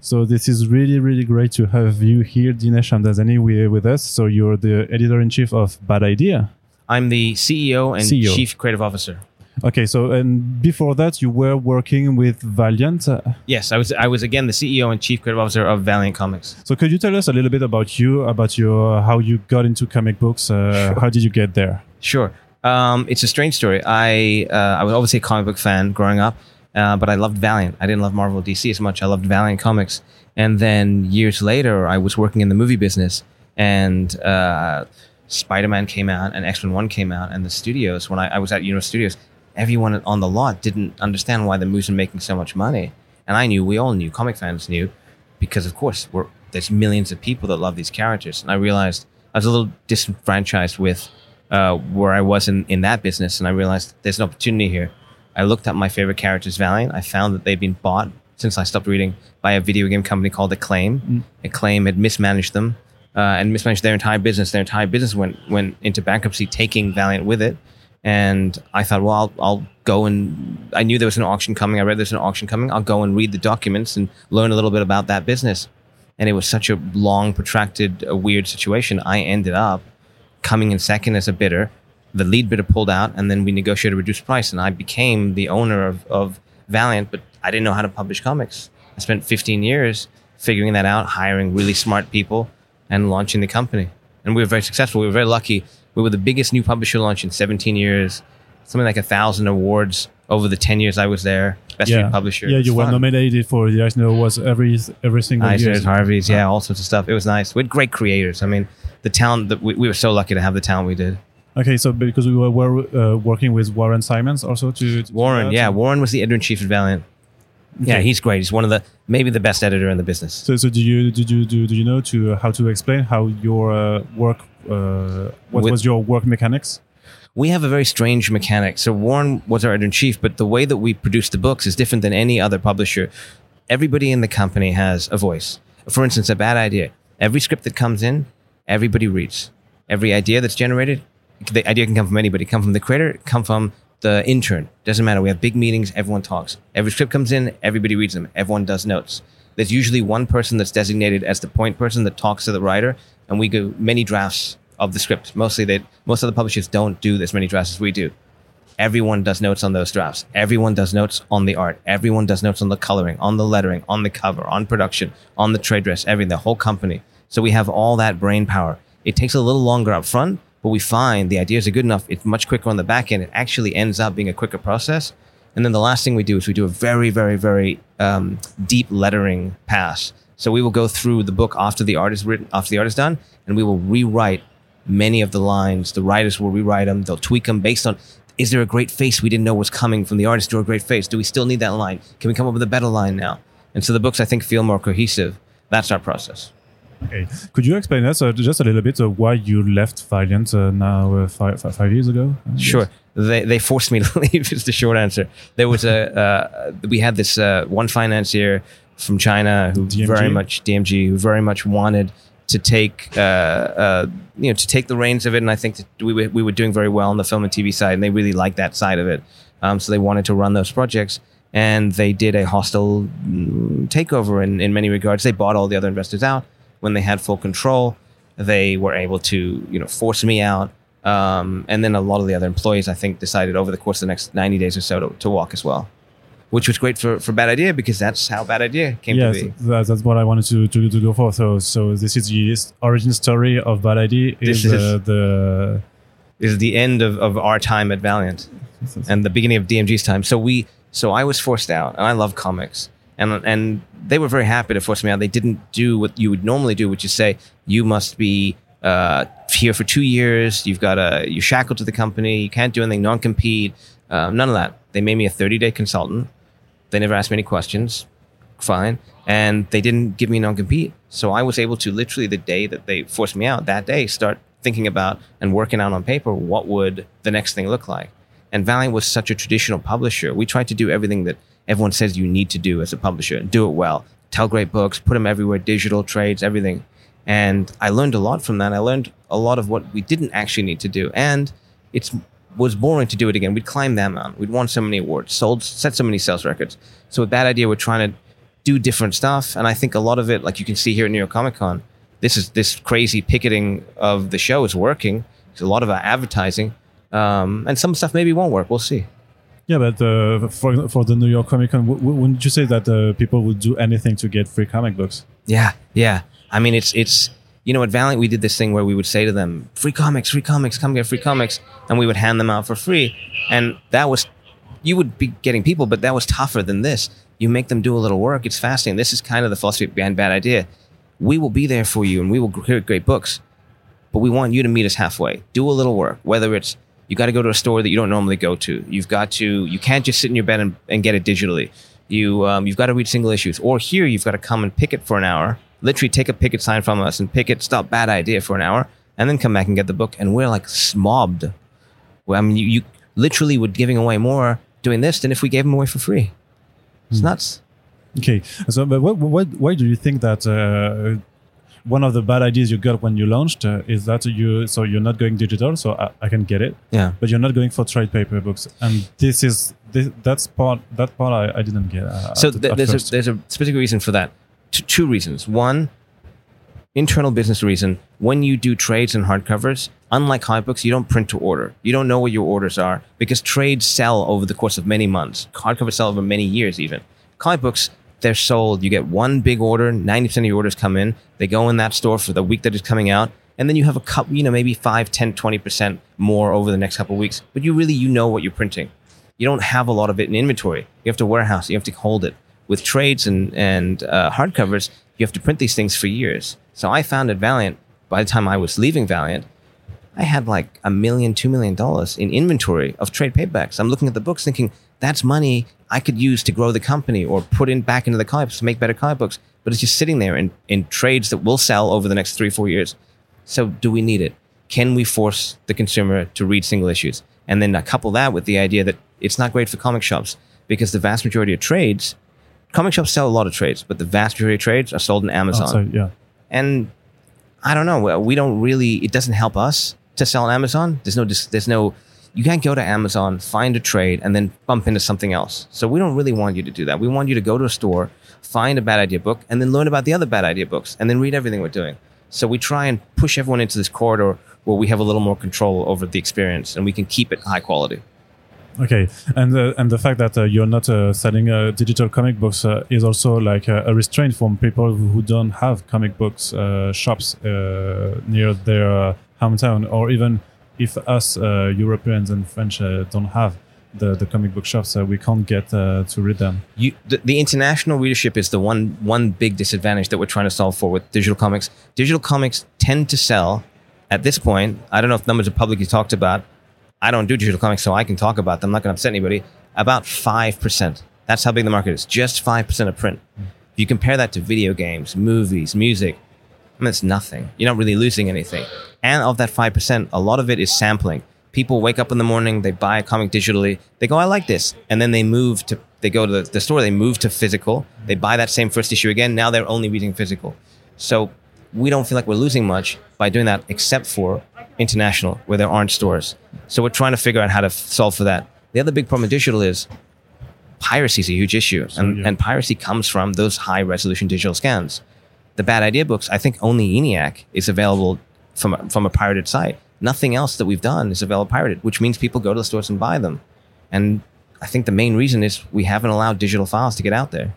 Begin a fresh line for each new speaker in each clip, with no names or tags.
So this is really, really great to have you here, Dinesh Shamdasani, with us. So you're the editor in chief of Bad Idea.
I'm the CEO and
CEO.
chief creative officer.
Okay, so and before that, you were working with Valiant. Uh,
Yes, I was. I was again the CEO and chief creative officer of Valiant Comics.
So could you tell us a little bit about you, about your how you got into comic books? Uh, How did you get there?
Sure. Um, it's a strange story. I uh, I was obviously a comic book fan growing up, uh, but I loved Valiant. I didn't love Marvel DC as much. I loved Valiant Comics. And then years later, I was working in the movie business, and uh, Spider Man came out, and X Men One came out, and the studios. When I, I was at Universal Studios, everyone on the lot didn't understand why the movies were making so much money, and I knew. We all knew. Comic fans knew, because of course there's millions of people that love these characters, and I realized I was a little disenfranchised with uh, where I was in, in that business, and I realized there's an opportunity here. I looked up my favorite characters, Valiant. I found that they'd been bought since I stopped reading by a video game company called Acclaim. Acclaim had mismanaged them uh, and mismanaged their entire business. Their entire business went went into bankruptcy, taking Valiant with it. And I thought, well, I'll, I'll go and I knew there was an auction coming. I read there's an auction coming. I'll go and read the documents and learn a little bit about that business. And it was such a long, protracted, uh, weird situation. I ended up coming in second as a bidder. The lead bidder pulled out, and then we negotiated a reduced price, and I became the owner of, of Valiant. But I didn't know how to publish comics. I spent 15 years figuring that out, hiring really smart people, and launching the company. And we were very successful. We were very lucky. We were the biggest new publisher launch in 17 years. Something like a thousand awards over the 10 years I was there. Best new publisher.
Yeah, you were nominated for the Eisner Awards every every single year.
Harvey's, yeah, all sorts of stuff. It was nice. We had great creators. I mean, the talent that we, we were so lucky to have the talent we did.
Okay, so because we were, were uh, working with Warren Simons also to, to
Warren, yeah, Warren was the editor in chief at Valiant. Yeah, he's great. He's one of the maybe the best editor in the business.
So, so do you did you do, do you know to uh, how to explain how your uh, work uh, what
With-
was your work mechanics?
we have a very strange mechanic. So Warren was our editor in chief, but the way that we produce the books is different than any other publisher. Everybody in the company has a voice. For instance, a bad idea. Every script that comes in, everybody reads. Every idea that's generated, the idea can come from anybody. Come from the creator, come from the intern. Doesn't matter. We have big meetings. Everyone talks. Every script comes in, everybody reads them. Everyone does notes. There's usually one person that's designated as the point person that talks to the writer, and we go many drafts of the script. Mostly, they most of the publishers don't do as many drafts as we do. Everyone does notes on those drafts. Everyone does notes on the art. Everyone does notes on the coloring, on the lettering, on the cover, on production, on the trade dress, everything, the whole company. So we have all that brain power. It takes a little longer up front, but we find the ideas are good enough. It's much quicker on the back end. It actually ends up being a quicker process. And then the last thing we do is we do a very, very, very um, deep lettering pass. So we will go through the book after the artist written, after the artist done, and we will rewrite many of the lines. The writers will rewrite them. They'll tweak them based on is there a great face we didn't know was coming from the artist to a great face? Do we still need that line? Can we come up with a better line now? And so the books I think feel more cohesive. That's our process.
Okay, could you explain us uh, just a little bit of why you left Valiant uh, now uh, five, five, five years ago? Uh,
Sure. They, they forced me to leave. Is the short answer. There was a uh, we had this uh, one financier from China who
DMG?
very much DMG who very much wanted to take uh, uh, you know to take the reins of it, and I think that we were, we were doing very well on the film and TV side, and they really liked that side of it. Um, so they wanted to run those projects, and they did a hostile mm, takeover in in many regards. They bought all the other investors out when they had full control. They were able to you know force me out. Um, and then a lot of the other employees, I think, decided over the course of the next 90 days or so to, to walk as well, which was great for, for Bad Idea because that's how Bad Idea came
Yes,
to be.
that's, that's what I wanted to, to, to go for. So, so this is the origin story of Bad Idea. Is,
This
uh,
is-
the
This is the end of, of our time at Valiant and the beginning of DMG's time. So we, so I was forced out, and I love comics, and and they were very happy to force me out. They didn't do what you would normally do, which is say you must be uh, here for two years. You've got a you're shackled to the company. You can't do anything. Non compete. Um, none of that. They made me a 30 day consultant. They never asked me any questions. Fine. And they didn't give me non compete. So I was able to literally the day that they forced me out, that day, start thinking about and working out on paper what would the next thing look like. And Valiant was such a traditional publisher. We tried to do everything that everyone says you need to do as a publisher. Do it well. Tell great books, put them everywhere, digital trades, everything. And I learned a lot from that. I learned a lot of what we didn't actually need to do. And it's was boring to do it again. We'd climb that mountain. We'd won so many awards, sold, set so many sales records. So with that idea, we're trying to do different stuff. And I think a lot of it, like you can see here at New York Comic Con, this is this crazy picketing of the show is working. There's a lot of our advertising, um, and some stuff maybe won't work. We'll see.
Yeah, but uh, for for the New York Comic Con, w- wouldn't you say that uh, people would do anything to get free comic books?
Yeah, yeah. I mean, it's it's you know at Valiant we did this thing where we would say to them, "Free comics, free comics, come get free comics," and we would hand them out for free, and that was you would be getting people, but that was tougher than this. You make them do a little work. It's fascinating. This is kind of the philosophy behind Bad Idea. We will be there for you, and we will create great books, but we want you to meet us halfway. Do a little work, whether it's you got to go to a store that you don't normally go to. You've got to. You can't just sit in your bed and, and get it digitally. You um, you've got to read single issues, or here you've got to come and pick it for an hour. Literally take a picket sign from us and pick it. Stop bad idea for an hour, and then come back and get the book. And we're like smobbed. Well, I mean, you, you literally would giving away more doing this than if we gave them away for free. It's nuts.
Okay, so but what, what, why do you think that uh, one of the bad ideas you got when you launched uh, is that you so you're not going digital, so I, I can get it,
Yeah.
but you're not going for trade paper books, and this is this, that's part that part I, I didn't get. Uh,
so th- there's a, there's a specific reason for that. T- two reasons. One, internal business reason. When you do trades and hardcovers, unlike comic books, you don't print to order. You don't know what your orders are because trades sell over the course of many months. Hardcovers sell over many years, even. Comic books, they're sold. You get one big order. Ninety percent of your orders come in. They go in that store for the week that it's coming out. And then you have a couple, you know, maybe 5, 10, 20% more over the next couple weeks. But you really, you know what you're printing you don't have a lot of it in inventory. You have to warehouse. You have to hold it. With trades and and uh, hardcovers, you have to print these things for years. So I found at Valiant, by the time I was leaving Valiant, I had like a million, two million dollars in inventory of trade paperbacks. I'm looking at the books, thinking that's money I could use to grow the company or put in back into the comics to make better comic books. But it's just sitting there in, in trades that will sell over the next three, four years. So do we need it? Can we force the consumer to read single issues? And then I couple that with the idea that it's not great for comic shops because the vast majority of trades, comic shops sell a lot of trades, but the vast majority of trades are sold in oh, Amazon.
Oh, so, yeah.
And I don't know. We don't really. It doesn't help us to sell on Amazon. There's no. There's no. You can't go to Amazon, find a trade, and then bump into something else. So we don't really want you to do that. We want you to go to a store, find a bad idea book, and then learn about the other bad idea books, and then read everything we're doing. So we try and push everyone into this corridor where we have a little more control over the experience, and we can keep it high quality.
Okay, and uh, and the fact that uh, you're not uh, selling uh, digital comic books uh, is also like a, restraint from people who don't have comic books uh, shops near their hometown, or even if us uh, Europeans and French uh, don't have the, the comic book shops, uh, we can't get uh, to read them.
you the, the international readership is the one one big disadvantage that we're trying to solve for with digital comics. Digital comics tend to sell at this point. I don't know if numbers are publicly talked about. I don't do digital comics, so I can talk about them. I'm not going to upset anybody. About five percent. That's how big the market is. Just five percent of print. If you compare that to video games, movies, music, I mean, it's nothing. You're not really losing anything. And of that 5%, a lot of it is sampling. People wake up in the morning, they buy a comic digitally, they go, I like this. And then they move to, they go to the, the store, they move to physical, they buy that same first issue again. Now they're only reading physical. So we don't feel like we're losing much by doing that, except for international, where there aren't stores. So we're trying to figure out how to f- solve for that. The other big problem with digital is piracy is a huge issue, and,
yeah.
and piracy comes from those high resolution digital scans. The bad idea books, I think only ENIAC is available from a, from a pirated site. Nothing else that we've done is available pirated, which means people go to the stores and buy them. And I think the main reason is we haven't allowed digital files to get out there.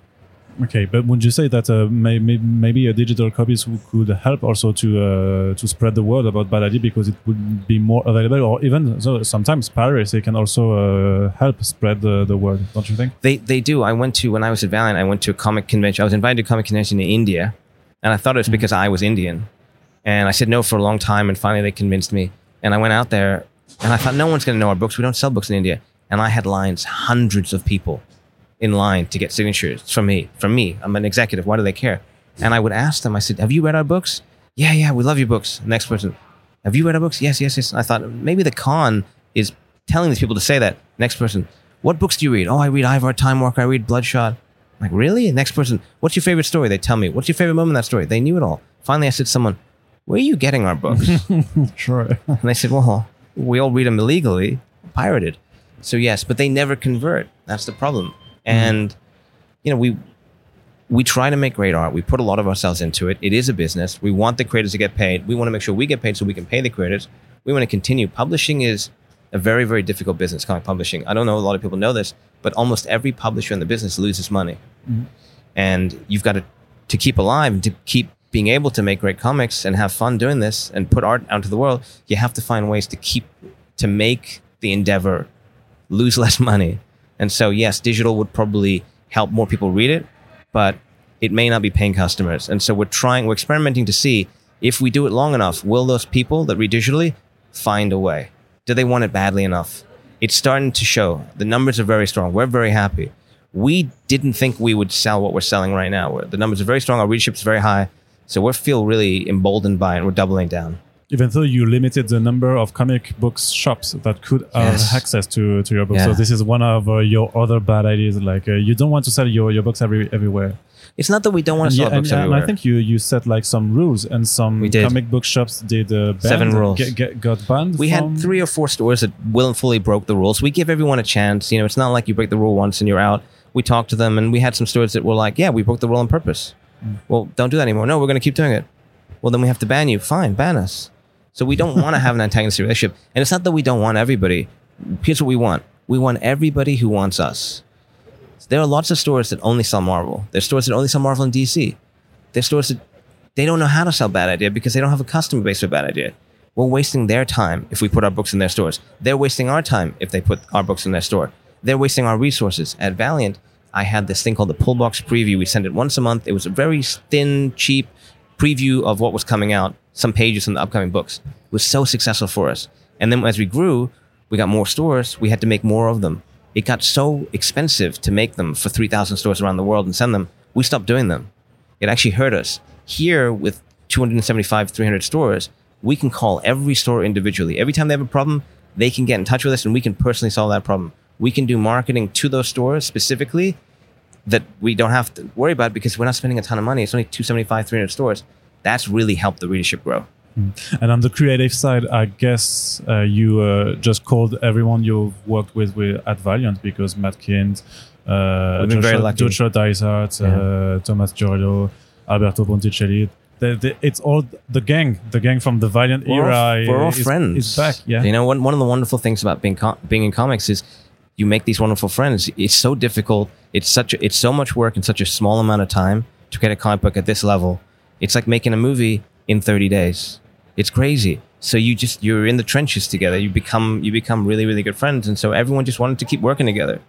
Okay, but would you say that uh, may, may, maybe a digital copies could help also to uh, to spread the word about Bad Idea because it would be more available, or even so sometimes piracy can also uh, help spread the, the word, don't you think?
They they do. I went to when I was at Valiant. I went to a comic convention. I was invited to a comic convention in India, and I thought it was mm-hmm. because I was Indian, and I said no for a long time, and finally they convinced me. And I went out there, and I thought no one's going to know our books. We don't sell books in India, and I had lines, hundreds of people in line to get signatures from me. From me, I'm an executive. Why do they care? And I would ask them. I said, "Have you read our books? Yeah, yeah, we love your books." Next person, "Have you read our books? Yes, yes, yes." And I thought maybe the con is telling these people to say that. Next person, "What books do you read?" "Oh, I read Ivar Time Walker. I read Bloodshot." Like, really? Next person, "What's your favorite story?" They tell me. "What's your favorite moment in that story?" They knew it all. Finally, I said, to "Someone, where are you getting our books?"
Sure.
And they said, well, we all read them illegally, pirated. So yes, but they never convert. That's the problem. Mm-hmm. And you know, we we try to make great art. We put a lot of ourselves into it. It is a business. We want the creators to get paid. We want to make sure we get paid so we can pay the creators. We want to continue. Publishing is a very, very difficult business, comic publishing. I don't know a lot of people know this, but almost every publisher in the business loses money. And you've got to, to keep alive and to keep being able to make great comics and have fun doing this and put art out into the world, you have to find ways to keep, to make the endeavor lose less money. And so, yes, digital would probably help more people read it, but it may not be paying customers. And so we're trying, we're experimenting to see if we do it long enough, will those people that read digitally find a way? Do they want it badly enough? It's starting to show. The numbers are very strong. We're very happy. We didn't think we would sell what we're selling right now. We're- The numbers are very strong. Our readership is very high. So we feel really emboldened by it. and We're doubling down.
even though you limited the number of comic books shops that could have
Yes.
access to, to your books.
Yeah.
So this is one of uh, your other bad ideas. Like uh, you don't want to sell your, your books every, everywhere.
It's not that we don't want to
yeah,
sell
and,
books
and
everywhere.
I think you, you set like some rules and some comic book shops did uh,
Seven rules.
Get, get, got banned.
we had three or four stores that willfully broke the rules. We give everyone a chance. You know, it's not like you break the rule once and you're out. We talked to them, and we had some stores that were like, "Yeah, we broke the rule on purpose." Mm. Well, don't do that anymore. No, we're going to keep doing it. Well, then we have to ban you. Fine, ban us. So we don't want to have an antagonistic relationship. And it's not that we don't want everybody. Here's what we want: we want everybody who wants us. There are lots of stores that only sell Marvel. There's stores that only sell Marvel and DC. There's stores that they don't know how to sell Bad Idea because they don't have a customer base for Bad Idea. We're wasting their time if we put our books in their stores. They're wasting our time if they put our books in their store. They're wasting our resources. At Valiant, I had this thing called the Pull Box Preview. We sent it once a month. It was a very thin, cheap preview of what was coming out, some pages from the upcoming books. It was so successful for us. And then as we grew, we got more stores. We had to make more of them. It got so expensive to make them for 3,000 stores around the world and send them. We stopped doing them. It actually hurt us. Here, with 275, 300 stores, we can call every store individually. Every time they have a problem, they can get in touch with us and we can personally solve that problem. We can do marketing to those stores specifically that we don't have to worry about because we're not spending a ton of money. It's only 275, 300 stores. That's really helped the readership grow.
And on the creative side, I guess uh, you uh, just called everyone you've worked with, with at Valiant because Matt Kindt, uh,
We've been very
Joshua. Joshua Dysart, uh, Thomas Giorgio, Alberto Ponticelli. The, the, it's all the gang, the gang from the Valiant
We're all,
era.
we're all
is,
friends.
Is back, yeah.
You know, one, one of the wonderful things about being being in comics is you make these wonderful friends. It's so difficult. It's such a, it's so much work in such a small amount of time to get a comic book at this level. It's like making a movie in 30 days. It's crazy. So you just you're in the trenches together. You become you become really really good friends, and so everyone just wanted to keep working together.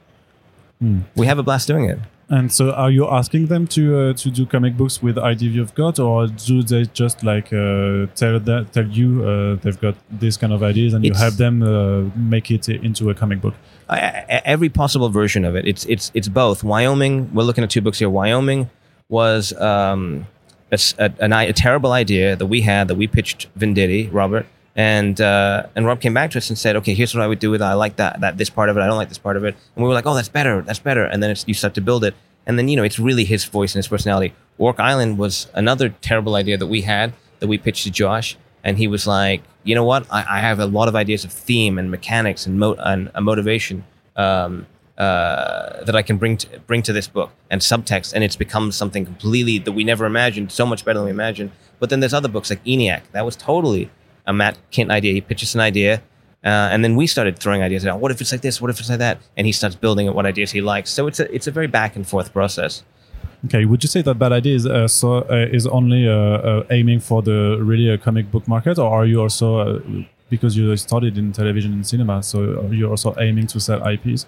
Hmm.
We have a blast doing it.
And so, are you asking them to uh, to do comic books with idea you've got, or do they just like uh, tell that tell you uh, they've got this kind of ideas and you
It's-
help them uh, make it into a comic book?
Every possible version of it. It's it's it's both. Wyoming. We're looking at two books here. Wyoming was um, a, a- an i- a terrible idea that we had that we pitched Venditti, Robert, and uh, and Rob came back to us and said, okay, here's what I would do with it. I like that that this part of it. I don't like this part of it. And we were like, oh, that's better. That's better. And then you start to build it, and then you know it's really his voice and his personality. Orc Island was another terrible idea that we had that we pitched to Josh, and he was like, you know what? I, I have a lot of ideas of theme and mechanics and, mo- and a motivation um, uh, that I can bring to, bring to this book and subtext, and it's become something completely that we never imagined, so much better than we imagined. But then there's other books like ENIAC. That was totally a Matt Kindt idea. He pitches an idea, uh, and then we started throwing ideas out. What if it's like this? What if it's like that? And he starts building it, what ideas he likes. So it's a it's a very back and forth process.
Okay, would you say that Bad Idea is uh, so uh, is only uh, uh, aiming for the really uh, comic book market, or are you also uh, because you studied in television and cinema, so you're also aiming to sell IPs?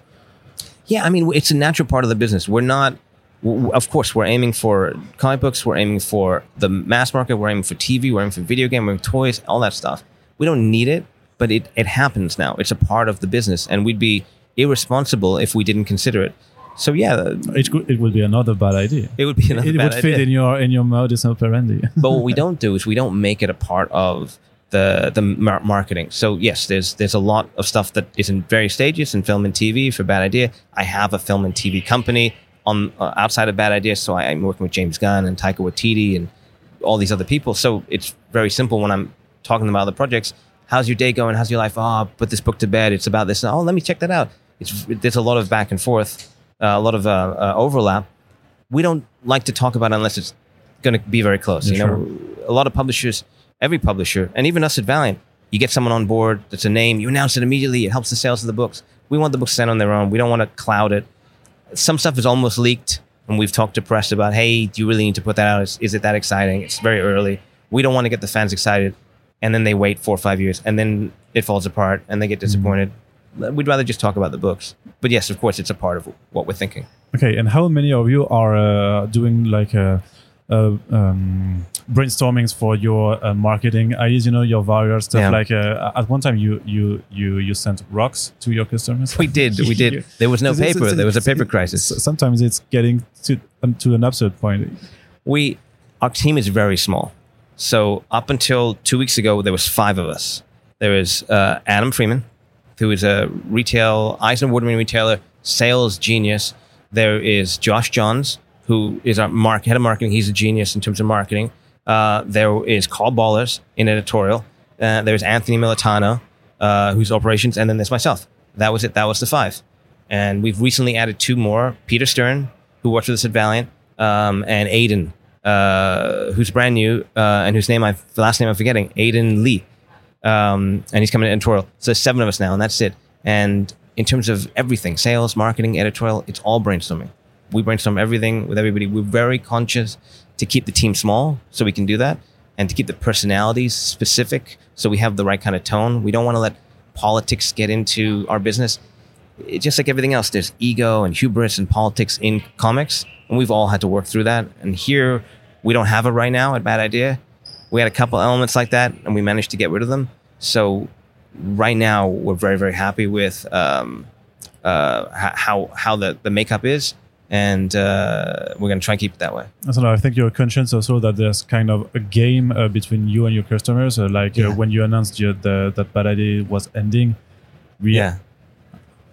Yeah, I mean, it's a natural part of the business. We're not, of course, we're aiming for comic books, we're aiming for the mass market, we're aiming for TV, we're aiming for video game, we're aiming for toys, all that stuff. We don't need it, but it, it happens now. It's a part of the business, and we'd be irresponsible if we didn't consider it. So yeah, uh,
It could, it would be another bad idea.
it would be another
it
bad
would fit
idea.
in your in your modus operandi.
but what we don't do is we don't make it a part of the the mar- marketing. So yes, there's there's a lot of stuff that is in various stages in film and TV for Bad Idea. I have a film and TV company on uh, outside of Bad Ideas. so I, I'm working with James Gunn and Taika Waititi and all these other people. So it's very simple when I'm talking about other projects. How's your day going? How's your life? Oh, put this book to bed. It's about this. Oh, let me check that out. It's there's a lot of back and forth, uh, a lot of uh, uh, overlap. we don't like to talk about it unless it's going to be very close.
Yeah,
you know, a lot of publishers, every publisher, and even us at Valiant, you get someone on board that's a name, you announce it immediately, it helps the sales of the books. We want the books sent on their own. We don't want to cloud it. Some stuff is almost leaked, and we've talked to press about, hey, do you really need to put that out? Is, is it that exciting? It's very early. We don't want to get the fans excited, and then they wait four or five years, and then it falls apart, and they get disappointed. We'd rather just talk about the books. But yes, of course, it's a part of what we're thinking.
Okay, and how many of you are uh, doing like a, a um, brainstormings for your uh, marketing ideas? You know, your various stuff.
Yeah.
Like uh, at one time, you you you you sent rocks to your customers.
We did, we did. There was no
It's- it's-
paper.
it's-
There was a paper crisis.
Sometimes it's getting to um, to an absurd point.
we our team is very small. So up until two weeks ago, there was five of us. There is uh, Adam Freeman, who is a retail Eisner Award-winning retailer, sales genius. There is Josh Johns, who is our mark, head of marketing. He's a genius in terms of marketing. Uh, there is Karl Bollers in editorial. Uh, there's Anthony Militano, uh, who's operations, and then there's myself. That was it. That was the five. And we've recently added two more: Peter Stern, who works with us at Valiant, um, and Aiden, uh, who's brand new uh, and whose name I the last name I'm forgetting, Aiden Lee, um, and he's coming to editorial. So there's seven of us now, and that's it. And in terms of everything, sales, marketing, editorial, it's all brainstorming. We brainstorm everything with everybody. We're very conscious to keep the team small, so we can do that, and to keep the personalities specific, so we have the right kind of tone. We don't want to let politics get into our business just like everything else, there's ego and hubris and politics in comics, and we've all had to work through that. And here, we don't have it right now at Bad Idea. We had a couple elements like that, and we managed to get rid of them. So right now, we're very, very happy with um, uh, how how the, the makeup is, and uh, we're going to try and keep it that way.
I don't know. I think you're conscious also that there's kind of a game uh, between you and your customers. Uh, like
Yeah.
uh, when you announced your, the, that bad idea was ending, we
Yeah,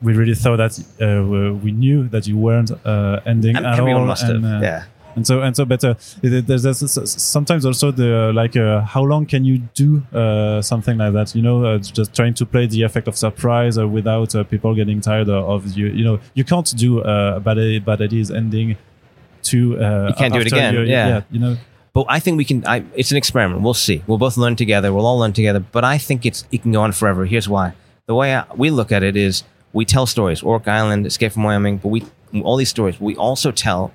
we really thought that uh, we- we knew that you weren't uh, ending
and
at all. and,
yeah.
And so and so but uh, there's, there's sometimes also the like uh, how long can you do uh, something like that you know uh, just trying to play the effect of surprise uh, without uh, people getting tired of, you you know you can't do uh, bad I- bad ideas ending to uh,
You can't do it again,
you-
yeah.
you know
But I think we can. I, it's an experiment. We'll see. We'll both learn together. We'll all learn together. But I think it's it can go on forever. Here's why. The way I, we look at it is we tell stories. Orc Island, Escape from Wyoming. But we all these stories. We also tell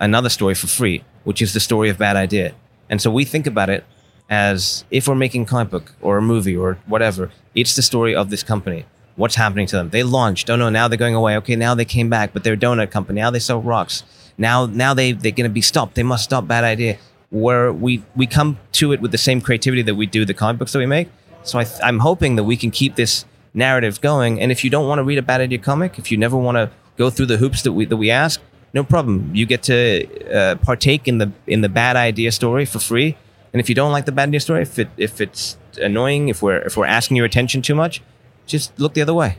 another story for free, which is the story of Bad Idea. And so we think about it as if we're making a comic book or a movie or whatever. It's the story of this company. What's happening to them? They launched. Oh no, now they're going away. Okay, now they came back, but they're a donut company. Now they sell rocks. Now, now they they're going to be stopped. They must stop. Bad idea. Where we we come to it with the same creativity that we do the comic books that we make. So I I'm hoping that we can keep this narrative going. And if you don't want to read a bad idea comic, if you never want to go through the hoops that we that we ask, no problem. You get to uh, partake in the in the bad idea story for free. And if you don't like the bad idea story, if it if it's annoying, if we're if we're asking your attention too much, just look the other way.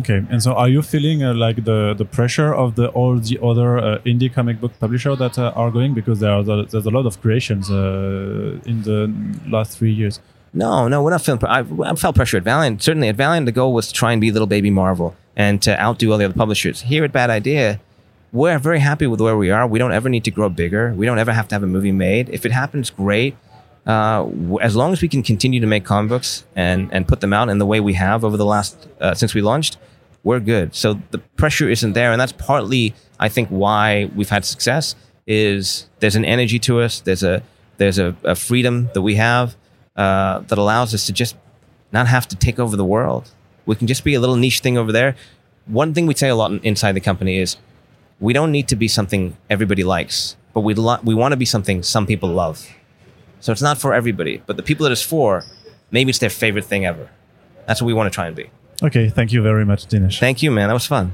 okay and so are you feeling uh, like the the pressure of the all the other uh, indie comic book publisher that uh, are going because there are the, there's a lot of creations uh, in the last three years
No, no, we're not feeling. I, I felt pressure at Valiant. Certainly at Valiant, the goal was to try and be little baby Marvel and to outdo all the other publishers. Here at Bad Idea, we're very happy with where we are. We don't ever need to grow bigger. We don't ever have to have a movie made. If it happens, great. Uh, as long as we can continue to make comic books and and put them out in the way we have over the last uh, since we launched, we're good. So the pressure isn't there, and that's partly I think why we've had success. Is there's an energy to us. There's a there's a, a freedom that we have uh, that allows us to just not have to take over the world. We can just be a little niche thing over there. One thing we say a lot inside the company is we don't need to be something everybody likes, but we lo- we want to be something some people love. So it's not for everybody, but the people that it's for, maybe it's their favorite thing ever. That's what we want to try and be.
okay thank you very much dinesh
Thank you, man. That was fun.